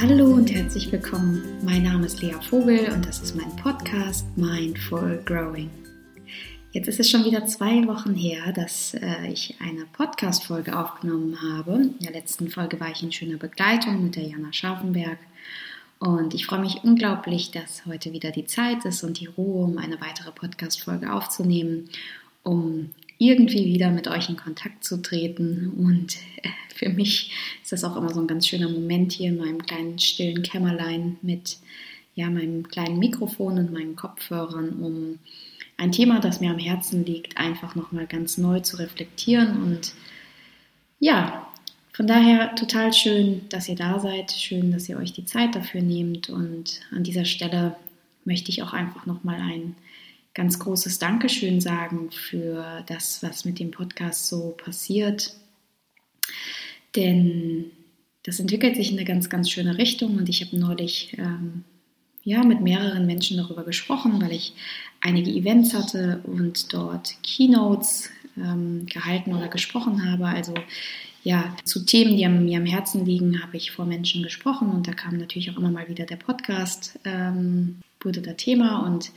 Hallo und herzlich willkommen. Mein Name ist Lea Vogel und das ist mein Podcast Mindful Growing. Jetzt ist es schon wieder zwei Wochen her, dass äh, ich eine Podcast-Folge aufgenommen habe. In der letzten Folge war ich in schöner Begleitung mit der Jana Scharfenberg. Und ich freue mich unglaublich, dass heute wieder die Zeit ist und die Ruhe, um eine weitere Podcast-Folge aufzunehmen, um irgendwie wieder mit euch in Kontakt zu treten. Und äh, für mich ist das auch immer so ein ganz schöner Moment hier in meinem kleinen stillen Kämmerlein mit ja, meinem kleinen Mikrofon und meinen Kopfhörern, um ein Thema, das mir am Herzen liegt, einfach nochmal ganz neu zu reflektieren. Und ja, von daher total schön, dass ihr da seid. Schön, dass ihr euch die Zeit dafür nehmt. Und an dieser Stelle möchte ich auch einfach nochmal ein ganz großes Dankeschön sagen für das, was mit dem Podcast so passiert. Denn das entwickelt sich in eine ganz, ganz schöne Richtung und ich habe neulich ähm, ja, mit mehreren Menschen darüber gesprochen, weil ich einige Events hatte und dort Keynotes ähm, gehalten oder gesprochen habe. Also ja, zu Themen, die mir am Herzen liegen, habe ich vor Menschen gesprochen und da kam natürlich auch immer mal wieder der Podcast, ähm, wurde da Thema und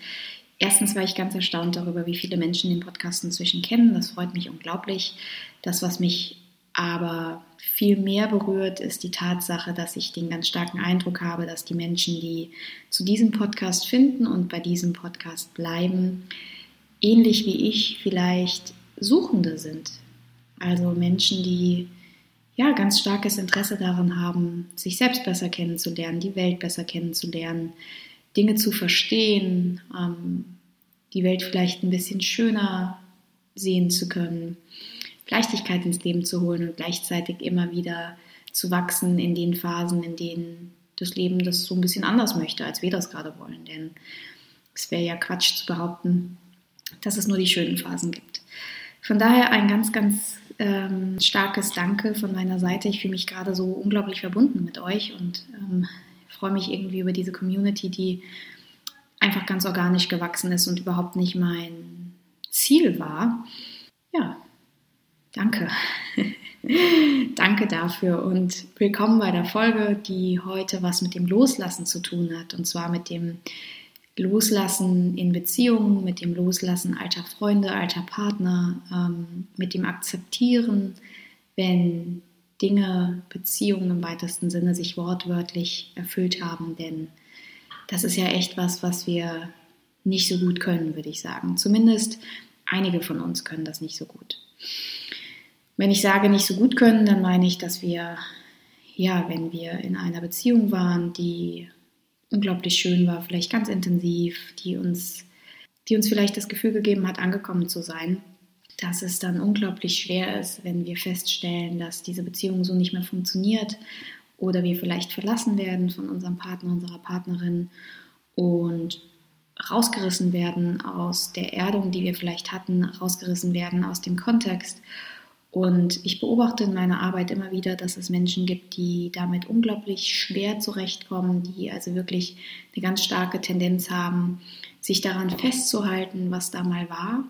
erstens war ich ganz erstaunt darüber, wie viele Menschen den Podcast inzwischen kennen. Das freut mich unglaublich. Das, was mich aber viel mehr berührt, ist die Tatsache, dass ich den ganz starken Eindruck habe, dass die Menschen, die zu diesem Podcast finden und bei diesem Podcast bleiben, ähnlich wie ich vielleicht Suchende sind. Also Menschen, die ja ganz starkes Interesse daran haben, sich selbst besser kennenzulernen, die Welt besser kennenzulernen, Dinge zu verstehen, ähm, die Welt vielleicht ein bisschen schöner sehen zu können Leichtigkeit ins Leben zu holen und gleichzeitig immer wieder zu wachsen in den Phasen, in denen das Leben das so ein bisschen anders möchte, als wir das gerade wollen. Denn es wäre ja Quatsch zu behaupten, dass es nur die schönen Phasen gibt. Von daher ein ganz, ganz ähm, starkes Danke von meiner Seite. Ich fühle mich gerade so unglaublich verbunden mit euch und ähm, freue mich irgendwie über diese Community, die einfach ganz organisch gewachsen ist und überhaupt nicht mein Ziel war. Ja, Danke. Danke dafür und willkommen bei der Folge, die heute was mit dem Loslassen zu tun hat. Und zwar mit dem Loslassen in Beziehungen, mit dem Loslassen alter Freunde, alter Partner, ähm, mit dem Akzeptieren, wenn Dinge, Beziehungen im weitesten Sinne sich wortwörtlich erfüllt haben. Denn das ist ja echt was, was wir nicht so gut können, würde ich sagen. Zumindest einige von uns können das nicht so gut. Wenn ich sage, nicht so gut können, dann meine ich, dass wir, ja, wenn wir in einer Beziehung waren, die unglaublich schön war, vielleicht ganz intensiv, die uns, die uns vielleicht das Gefühl gegeben hat, angekommen zu sein, dass es dann unglaublich schwer ist, wenn wir feststellen, dass diese Beziehung so nicht mehr funktioniert oder wir vielleicht verlassen werden von unserem Partner, unserer Partnerin und rausgerissen werden aus der Erdung, die wir vielleicht hatten, rausgerissen werden aus dem Kontext und ich beobachte in meiner Arbeit immer wieder, dass es Menschen gibt, die damit unglaublich schwer zurechtkommen, die also wirklich eine ganz starke Tendenz haben, sich daran festzuhalten, was da mal war.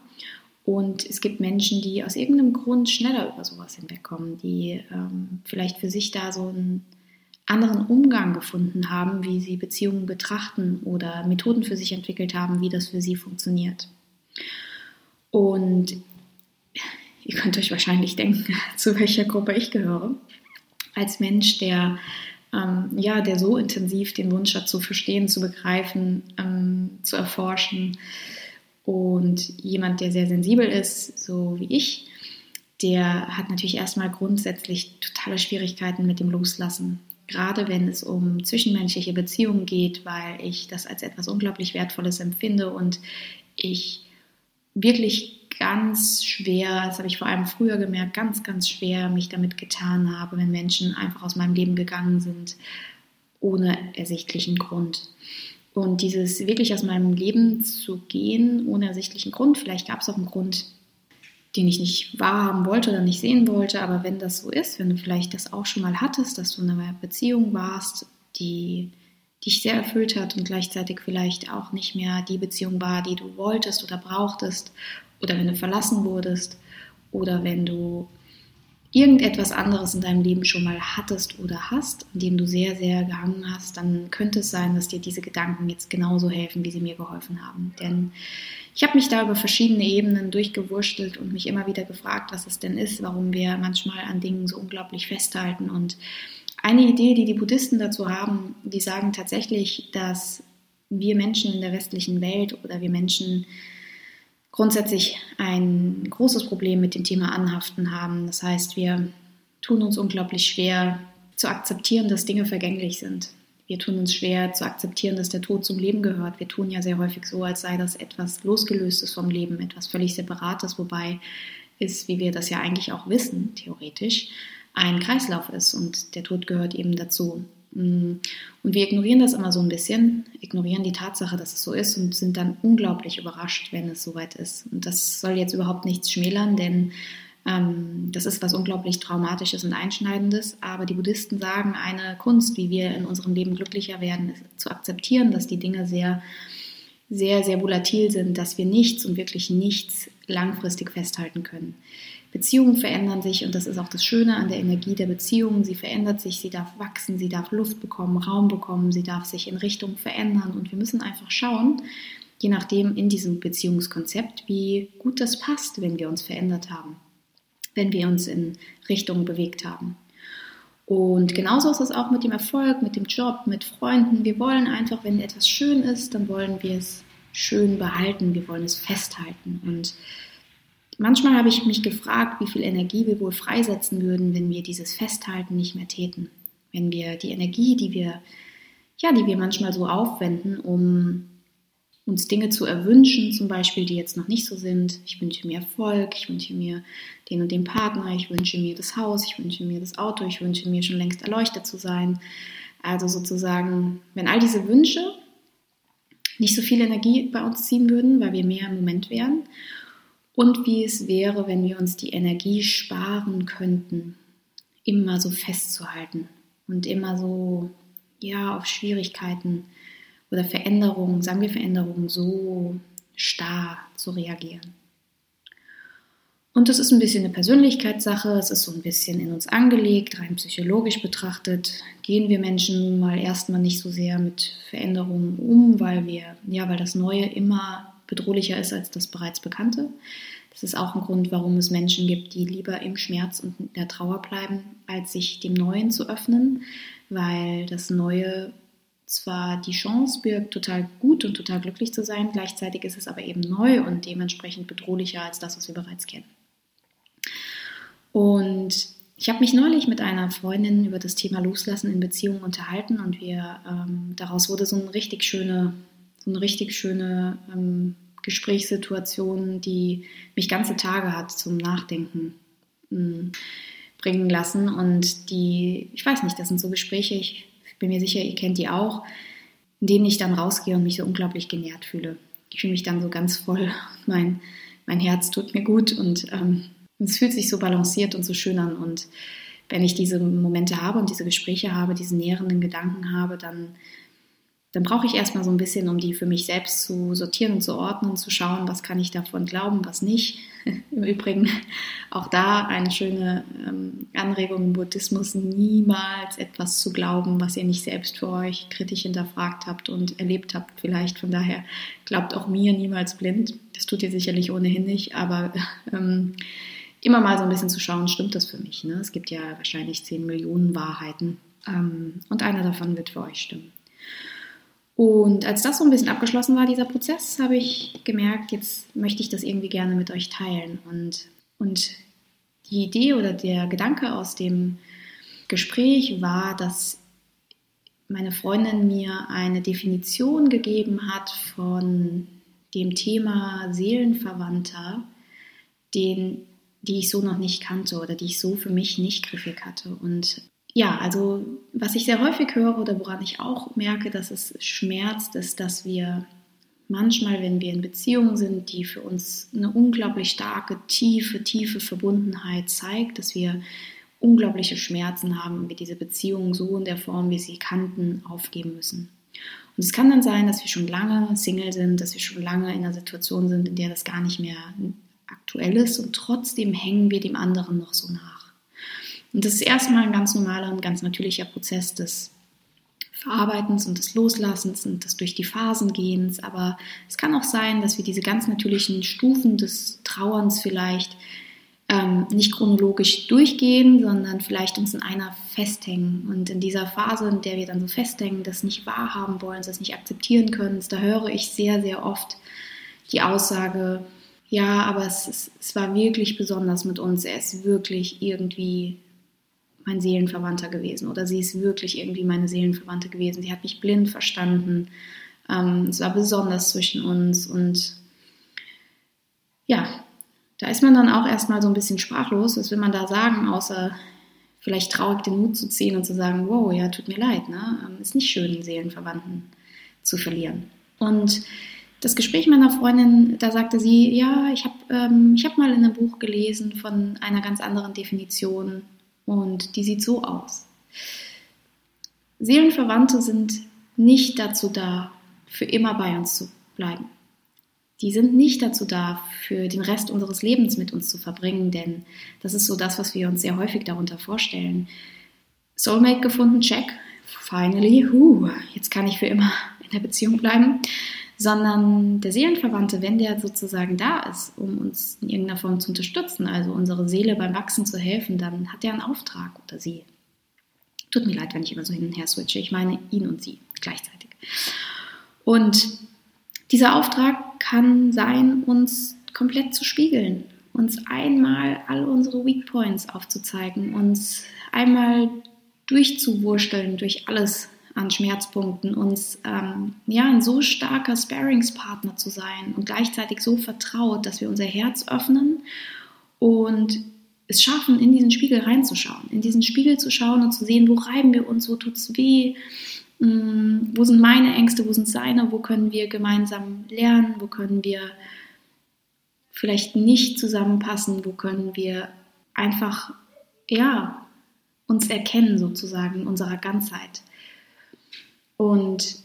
Und es gibt Menschen, die aus irgendeinem Grund schneller über sowas hinwegkommen, die ähm, vielleicht für sich da so einen anderen Umgang gefunden haben, wie sie Beziehungen betrachten oder Methoden für sich entwickelt haben, wie das für sie funktioniert. Und Ihr könnt euch wahrscheinlich denken, zu welcher Gruppe ich gehöre. Als Mensch, der, ähm, ja, der so intensiv den Wunsch hat, zu verstehen, zu begreifen, ähm, zu erforschen. Und jemand, der sehr sensibel ist, so wie ich, der hat natürlich erstmal grundsätzlich totale Schwierigkeiten mit dem Loslassen. Gerade wenn es um zwischenmenschliche Beziehungen geht, weil ich das als etwas unglaublich Wertvolles empfinde und ich wirklich ganz schwer, das habe ich vor allem früher gemerkt, ganz, ganz schwer mich damit getan habe, wenn Menschen einfach aus meinem Leben gegangen sind, ohne ersichtlichen Grund. Und dieses wirklich aus meinem Leben zu gehen, ohne ersichtlichen Grund, vielleicht gab es auch einen Grund, den ich nicht wahrhaben wollte oder nicht sehen wollte, aber wenn das so ist, wenn du vielleicht das auch schon mal hattest, dass du in einer Beziehung warst, die dich sehr erfüllt hat und gleichzeitig vielleicht auch nicht mehr die Beziehung war, die du wolltest oder brauchtest oder wenn du verlassen wurdest oder wenn du irgendetwas anderes in deinem Leben schon mal hattest oder hast, an dem du sehr, sehr gehangen hast, dann könnte es sein, dass dir diese Gedanken jetzt genauso helfen, wie sie mir geholfen haben. Denn ich habe mich da über verschiedene Ebenen durchgewurschtelt und mich immer wieder gefragt, was es denn ist, warum wir manchmal an Dingen so unglaublich festhalten. Und eine Idee, die die Buddhisten dazu haben, die sagen tatsächlich, dass wir Menschen in der westlichen Welt oder wir Menschen grundsätzlich ein großes Problem mit dem Thema Anhaften haben. Das heißt, wir tun uns unglaublich schwer zu akzeptieren, dass Dinge vergänglich sind. Wir tun uns schwer zu akzeptieren, dass der Tod zum Leben gehört. Wir tun ja sehr häufig so, als sei das etwas Losgelöstes vom Leben, etwas völlig Separates, wobei es, wie wir das ja eigentlich auch wissen, theoretisch, ein Kreislauf ist und der Tod gehört eben dazu. Mm. Und wir ignorieren das immer so ein bisschen, ignorieren die Tatsache, dass es so ist und sind dann unglaublich überrascht, wenn es soweit ist. Und das soll jetzt überhaupt nichts schmälern, denn ähm, das ist was unglaublich Traumatisches und Einschneidendes. Aber die Buddhisten sagen, eine Kunst, wie wir in unserem Leben glücklicher werden, ist zu akzeptieren, dass die Dinge sehr, sehr, sehr volatil sind, dass wir nichts und wirklich nichts langfristig festhalten können. Beziehungen verändern sich und das ist auch das Schöne an der Energie der Beziehungen. Sie verändert sich, sie darf wachsen, sie darf Luft bekommen, Raum bekommen, sie darf sich in Richtung verändern und wir müssen einfach schauen, je nachdem in diesem Beziehungskonzept, wie gut das passt, wenn wir uns verändert haben, wenn wir uns in Richtung bewegt haben. Und genauso ist es auch mit dem Erfolg, mit dem Job, mit Freunden. Wir wollen einfach, wenn etwas schön ist, dann wollen wir es schön behalten, wir wollen es festhalten und Manchmal habe ich mich gefragt, wie viel Energie wir wohl freisetzen würden, wenn wir dieses Festhalten nicht mehr täten. Wenn wir die Energie, die wir, ja, die wir manchmal so aufwenden, um uns Dinge zu erwünschen, zum Beispiel, die jetzt noch nicht so sind. Ich wünsche mir Erfolg, ich wünsche mir den und den Partner, ich wünsche mir das Haus, ich wünsche mir das Auto, ich wünsche mir schon längst erleuchtet zu sein. Also sozusagen, wenn all diese Wünsche nicht so viel Energie bei uns ziehen würden, weil wir mehr im Moment wären und wie es wäre, wenn wir uns die Energie sparen könnten, immer so festzuhalten und immer so, ja, auf Schwierigkeiten oder Veränderungen, sagen wir Veränderungen, so starr zu reagieren. Und das ist ein bisschen eine Persönlichkeitssache, es ist so ein bisschen in uns angelegt, rein psychologisch betrachtet. Gehen wir Menschen mal erstmal nicht so sehr mit Veränderungen um, weil wir, ja, weil das Neue immer bedrohlicher ist als das bereits Bekannte. Das ist auch ein Grund, warum es Menschen gibt, die lieber im Schmerz und der Trauer bleiben, als sich dem Neuen zu öffnen, weil das Neue zwar die Chance birgt, total gut und total glücklich zu sein, gleichzeitig ist es aber eben neu und dementsprechend bedrohlicher als das, was wir bereits kennen. Und ich habe mich neulich mit einer Freundin über das Thema Loslassen in Beziehungen unterhalten und wir ähm, daraus wurde so eine richtig schöne so eine richtig schöne ähm, Gesprächssituation, die mich ganze Tage hat zum Nachdenken hm, bringen lassen. Und die, ich weiß nicht, das sind so Gespräche, ich bin mir sicher, ihr kennt die auch, in denen ich dann rausgehe und mich so unglaublich genährt fühle. Ich fühle mich dann so ganz voll, mein, mein Herz tut mir gut und ähm, es fühlt sich so balanciert und so schön an. Und wenn ich diese Momente habe und diese Gespräche habe, diese nährenden Gedanken habe, dann dann brauche ich erstmal so ein bisschen, um die für mich selbst zu sortieren und zu ordnen, zu schauen, was kann ich davon glauben, was nicht. Im Übrigen auch da eine schöne ähm, Anregung im Buddhismus, niemals etwas zu glauben, was ihr nicht selbst für euch kritisch hinterfragt habt und erlebt habt. Vielleicht von daher glaubt auch mir niemals blind. Das tut ihr sicherlich ohnehin nicht, aber ähm, immer mal so ein bisschen zu schauen, stimmt das für mich? Ne? Es gibt ja wahrscheinlich 10 Millionen Wahrheiten ähm, und einer davon wird für euch stimmen. Und als das so ein bisschen abgeschlossen war, dieser Prozess, habe ich gemerkt, jetzt möchte ich das irgendwie gerne mit euch teilen. Und, und die Idee oder der Gedanke aus dem Gespräch war, dass meine Freundin mir eine Definition gegeben hat von dem Thema Seelenverwandter, den, die ich so noch nicht kannte oder die ich so für mich nicht griffig hatte. Und ja, also was ich sehr häufig höre oder woran ich auch merke, dass es schmerzt, ist, dass wir manchmal, wenn wir in Beziehungen sind, die für uns eine unglaublich starke, tiefe, tiefe Verbundenheit zeigt, dass wir unglaubliche Schmerzen haben, wir diese Beziehung so in der Form, wie sie kannten, aufgeben müssen. Und es kann dann sein, dass wir schon lange Single sind, dass wir schon lange in einer Situation sind, in der das gar nicht mehr aktuell ist und trotzdem hängen wir dem anderen noch so nach. Und das ist erstmal ein ganz normaler und ganz natürlicher Prozess des Verarbeitens und des Loslassens und des durch die Phasen gehens. Aber es kann auch sein, dass wir diese ganz natürlichen Stufen des Trauerns vielleicht ähm, nicht chronologisch durchgehen, sondern vielleicht uns in einer festhängen. Und in dieser Phase, in der wir dann so festhängen, das nicht wahrhaben wollen, das nicht akzeptieren können, da höre ich sehr, sehr oft die Aussage, ja, aber es, es, es war wirklich besonders mit uns. Er ist wirklich irgendwie mein Seelenverwandter gewesen oder sie ist wirklich irgendwie meine Seelenverwandte gewesen. Sie hat mich blind verstanden. Ähm, es war besonders zwischen uns und ja, da ist man dann auch erstmal so ein bisschen sprachlos. Was will man da sagen, außer vielleicht traurig den Mut zu ziehen und zu sagen, wow, ja, tut mir leid, ne? Ähm, ist nicht schön, Seelenverwandten zu verlieren. Und das Gespräch meiner Freundin, da sagte sie, ja, ich habe ähm, hab mal in einem Buch gelesen von einer ganz anderen Definition und die sieht so aus. Seelenverwandte sind nicht dazu da, für immer bei uns zu bleiben. Die sind nicht dazu da, für den Rest unseres Lebens mit uns zu verbringen, denn das ist so das, was wir uns sehr häufig darunter vorstellen. Soulmate gefunden, check. Finally, huh, jetzt kann ich für immer in der Beziehung bleiben sondern der Seelenverwandte, wenn der sozusagen da ist, um uns in irgendeiner Form zu unterstützen, also unsere Seele beim Wachsen zu helfen, dann hat er einen Auftrag oder sie. Tut mir leid, wenn ich immer so hin und her switche. Ich meine ihn und sie gleichzeitig. Und dieser Auftrag kann sein, uns komplett zu spiegeln, uns einmal all unsere Weak Points aufzuzeigen, uns einmal durchzuwursteln durch alles, an Schmerzpunkten, uns ähm, ja ein so starker Sparingspartner zu sein und gleichzeitig so vertraut, dass wir unser Herz öffnen und es schaffen, in diesen Spiegel reinzuschauen, in diesen Spiegel zu schauen und zu sehen, wo reiben wir uns, wo tut es weh, mh, hm, wo sind meine Ängste, wo sind seine, wo können wir gemeinsam lernen, wo können wir vielleicht nicht zusammenpassen, wo können wir einfach, ja, uns erkennen sozusagen in unserer Ganzheit. Und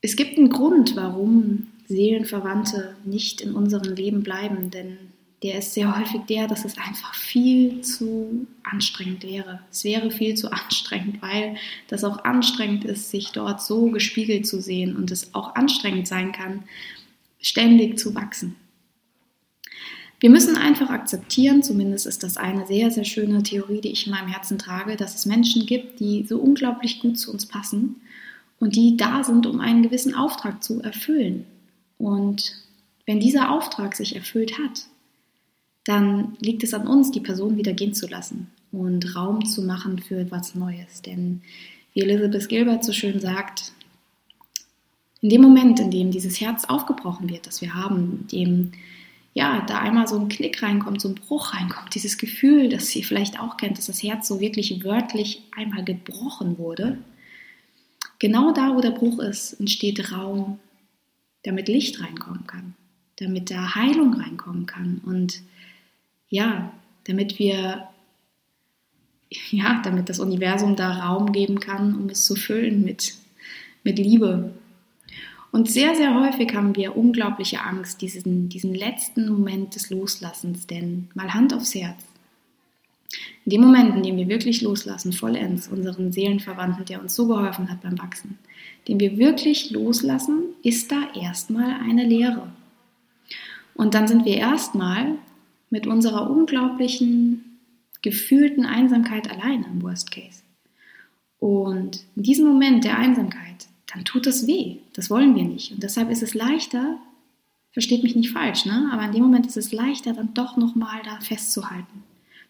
es gibt einen Grund, warum Seelenverwandte nicht in unserem Leben bleiben, denn der ist sehr häufig der, dass es einfach viel zu anstrengend wäre. Es wäre viel zu anstrengend, weil das auch anstrengend ist, sich dort so gespiegelt zu sehen und es auch anstrengend sein kann, ständig zu wachsen. Wir müssen einfach akzeptieren, zumindest ist das eine sehr, sehr schöne Theorie, die ich in meinem Herzen trage, dass es Menschen gibt, die so unglaublich gut zu uns passen und die da sind, um einen gewissen Auftrag zu erfüllen. Und wenn dieser Auftrag sich erfüllt hat, dann liegt es an uns, die Person wieder gehen zu lassen und Raum zu machen für etwas Neues. Denn wie Elizabeth Gilbert so schön sagt, in dem Moment, in dem dieses Herz aufgebrochen wird, das wir haben, in dem ja, da einmal so ein Knick reinkommt, so ein Bruch reinkommt, dieses Gefühl, das ihr vielleicht auch kennt, dass das Herz so wirklich wörtlich einmal gebrochen wurde, Genau da, wo der Bruch ist, entsteht Raum, damit Licht reinkommen kann, damit da Heilung reinkommen kann und ja, damit wir, ja, damit das Universum da Raum geben kann, um es zu füllen mit, mit Liebe. Und sehr, sehr häufig haben wir unglaubliche Angst, diesen, diesen letzten Moment des Loslassens, denn mal Hand aufs Herz. In dem Moment, in dem wir wirklich loslassen, vollends unseren Seelenverwandten, der uns so geholfen hat beim Wachsen, den wir wirklich loslassen, ist da erstmal eine Leere. Und dann sind wir erstmal mit unserer unglaublichen gefühlten Einsamkeit alleine im Worst Case. Und in diesem Moment der Einsamkeit, dann tut das weh. Das wollen wir nicht. Und deshalb ist es leichter, versteht mich nicht falsch, ne? aber in dem Moment ist es leichter, dann doch nochmal da festzuhalten.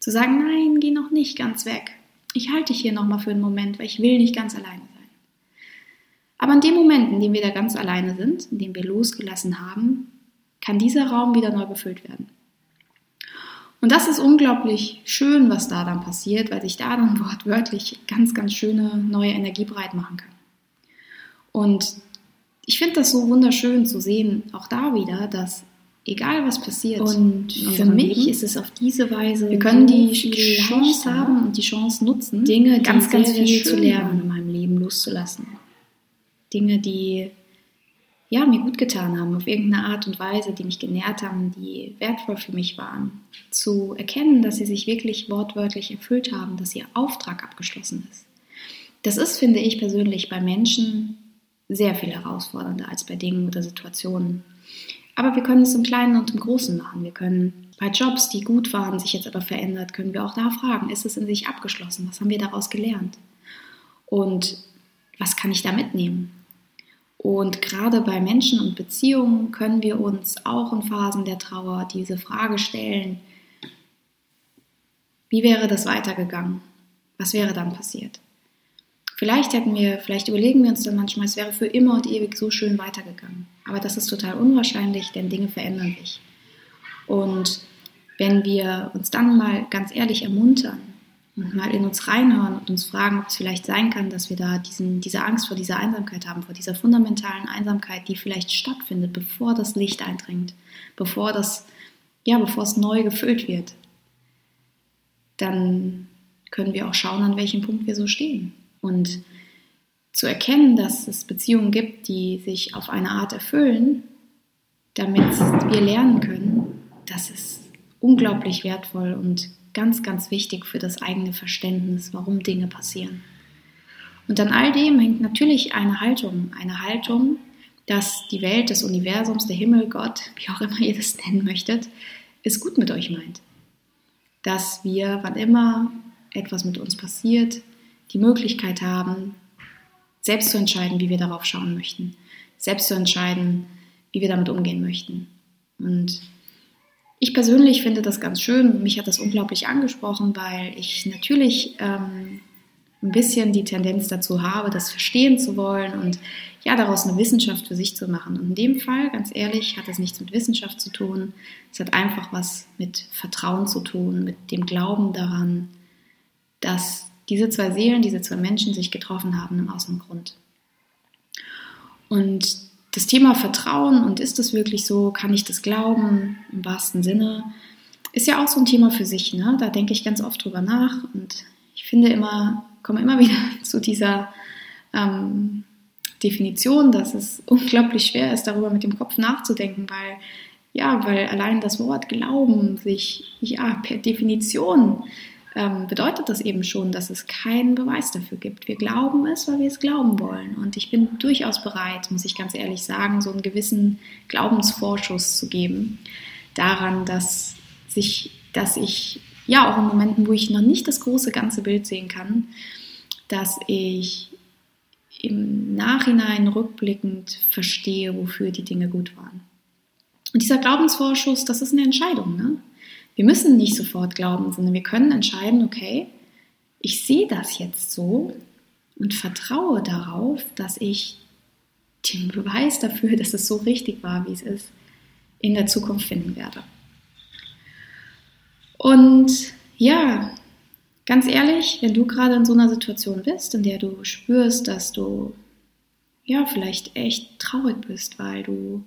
Zu sagen, nein, geh noch nicht ganz weg. Ich halte dich hier nochmal für einen Moment, weil ich will nicht ganz alleine sein. Aber in dem Moment, in dem wir da ganz alleine sind, in dem wir losgelassen haben, kann dieser Raum wieder neu befüllt werden. Und das ist unglaublich schön, was da dann passiert, weil sich da dann wortwörtlich ganz, ganz schöne neue Energie breit machen kann. Und ich finde das so wunderschön zu sehen, auch da wieder, dass egal was passiert. Und für mich Leben, ist es auf diese Weise, wir können so die Chance haben und die Chance nutzen, Dinge ganz, ganz viel zu lernen in meinem Leben loszulassen. Dinge, die ja, mir gut getan haben, auf irgendeine Art und Weise, die mich genährt haben, die wertvoll für mich waren. Zu erkennen, dass sie sich wirklich wortwörtlich erfüllt haben, dass ihr Auftrag abgeschlossen ist. Das ist, finde ich persönlich, bei Menschen sehr viel herausfordernder als bei Dingen oder Situationen. Aber wir können es im Kleinen und im Großen machen. Wir können bei Jobs, die gut waren, sich jetzt aber verändert, können wir auch da fragen, ist es in sich abgeschlossen? Was haben wir daraus gelernt? Und was kann ich da mitnehmen? Und gerade bei Menschen und Beziehungen können wir uns auch in Phasen der Trauer diese Frage stellen, wie wäre das weitergegangen? Was wäre dann passiert? Vielleicht hätten wir, vielleicht überlegen wir uns dann manchmal, es wäre für immer und ewig so schön weitergegangen. Aber das ist total unwahrscheinlich, denn Dinge verändern sich. Und wenn wir uns dann mal ganz ehrlich ermuntern und mal in uns reinhören und uns fragen, ob es vielleicht sein kann, dass wir da diesen, diese Angst vor dieser Einsamkeit haben, vor dieser fundamentalen Einsamkeit, die vielleicht stattfindet, bevor das Licht eindringt, bevor das, ja, bevor es neu gefüllt wird, dann können wir auch schauen, an welchem Punkt wir so stehen. Und zu erkennen, dass es Beziehungen gibt, die sich auf eine Art erfüllen, damit wir lernen können, das ist unglaublich wertvoll und ganz, ganz wichtig für das eigene Verständnis, warum Dinge passieren. Und an all dem hängt natürlich eine Haltung, eine Haltung, dass die Welt des Universums, der Himmel, Gott, wie auch immer ihr das nennen möchtet, es gut mit euch meint. Dass wir, wann immer etwas mit uns passiert, die Möglichkeit haben, selbst zu entscheiden, wie wir darauf schauen möchten, selbst zu entscheiden, wie wir damit umgehen möchten. Und ich persönlich finde das ganz schön. Mich hat das unglaublich angesprochen, weil ich natürlich ähm, ein bisschen die Tendenz dazu habe, das verstehen zu wollen und ja, daraus eine Wissenschaft für sich zu machen. Und in dem Fall, ganz ehrlich, hat das nichts mit Wissenschaft zu tun. Es hat einfach was mit Vertrauen zu tun, mit dem Glauben daran, dass diese zwei Seelen, diese zwei Menschen sich getroffen haben aus dem Grund. Und das Thema Vertrauen und ist es wirklich so, kann ich das glauben im wahrsten Sinne, ist ja auch so ein Thema für sich. Ne? Da denke ich ganz oft drüber nach und ich finde immer, komme immer wieder zu dieser ähm, Definition, dass es unglaublich schwer ist, darüber mit dem Kopf nachzudenken, weil ja, weil allein das Wort Glauben sich ja per Definition ähm, bedeutet das eben schon, dass es keinen Beweis dafür gibt. Wir glauben es, weil wir es glauben wollen. Und ich bin durchaus bereit, muss ich ganz ehrlich sagen, so einen gewissen Glaubensvorschuss zu geben daran, dass sich, dass ich ja auch in Momenten, wo ich noch nicht das große ganze Bild sehen kann, dass ich im Nachhinein rückblickend verstehe, wofür die Dinge gut waren. Und dieser Glaubensvorschuss, das ist eine Entscheidung. Ne? Wir müssen nicht sofort glauben, sondern wir können entscheiden, okay, ich sehe das jetzt so und vertraue darauf, dass ich den Beweis dafür, dass es so richtig war, wie es ist, in der Zukunft finden werde. Und ja, ganz ehrlich, wenn du gerade in so einer Situation bist, in der du spürst, dass du ja vielleicht echt traurig bist, weil du,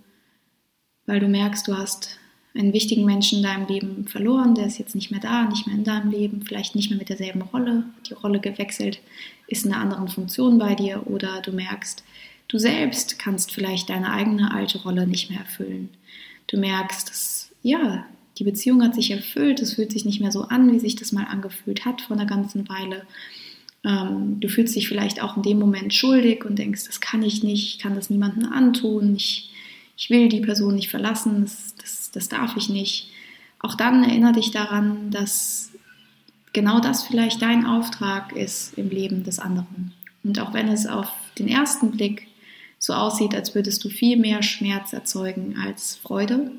weil du merkst, du hast einen wichtigen Menschen in deinem Leben verloren, der ist jetzt nicht mehr da, nicht mehr in deinem Leben, vielleicht nicht mehr mit derselben Rolle, die Rolle gewechselt, ist in einer anderen Funktion bei dir oder du merkst, du selbst kannst vielleicht deine eigene alte Rolle nicht mehr erfüllen. Du merkst, dass ja, die Beziehung hat sich erfüllt, es fühlt sich nicht mehr so an, wie sich das mal angefühlt hat vor einer ganzen Weile. Ähm, du fühlst dich vielleicht auch in dem Moment schuldig und denkst, das kann ich nicht, ich kann das niemandem antun, ich ich will die Person nicht verlassen, das, das, das darf ich nicht. Auch dann erinnere dich daran, dass genau das vielleicht dein Auftrag ist im Leben des anderen. Und auch wenn es auf den ersten Blick so aussieht, als würdest du viel mehr Schmerz erzeugen als Freude,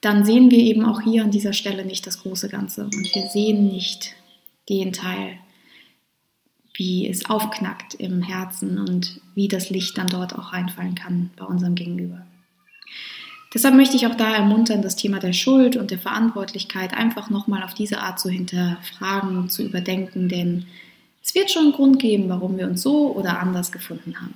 dann sehen wir eben auch hier an dieser Stelle nicht das große Ganze und wir sehen nicht den Teil, wie es aufknackt im Herzen und wie das Licht dann dort auch reinfallen kann bei unserem Gegenüber. Deshalb möchte ich auch da ermuntern, das Thema der Schuld und der Verantwortlichkeit einfach nochmal auf diese Art zu hinterfragen, zu überdenken, denn es wird schon einen Grund geben, warum wir uns so oder anders gefunden haben.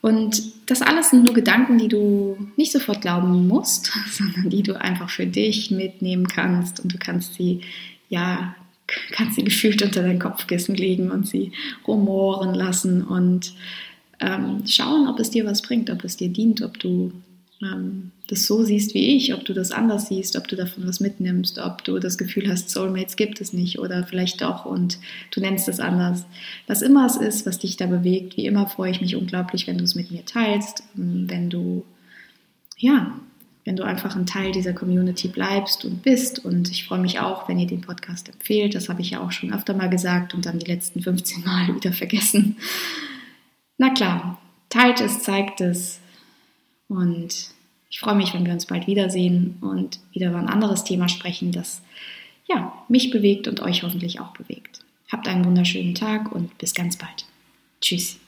Und das alles sind nur Gedanken, die du nicht sofort glauben musst, sondern die du einfach für dich mitnehmen kannst und du kannst sie ja kannst sie gefühlt unter dein Kopfkissen legen und sie rumoren lassen und ähm, schauen, ob es dir was bringt, ob es dir dient, ob du ähm, das so siehst wie ich, ob du das anders siehst, ob du davon was mitnimmst, ob du das Gefühl hast, Soulmates gibt es nicht oder vielleicht doch und du nennst es anders. Was immer es ist, was dich da bewegt, wie immer freue ich mich unglaublich, wenn du es mit mir teilst, ähm, wenn du, ja, wenn du einfach ein Teil dieser Community bleibst und bist. Und ich freue mich auch, wenn ihr den Podcast empfehlt. Das habe ich ja auch schon öfter mal gesagt und dann die letzten 15 Mal wieder vergessen. Na klar, teilt es, zeigt es und ich freue mich, wenn wir uns bald wiedersehen und wieder über ein anderes Thema sprechen, das ja, mich bewegt und euch hoffentlich auch bewegt. Habt einen wunderschönen Tag und bis ganz bald. Tschüss.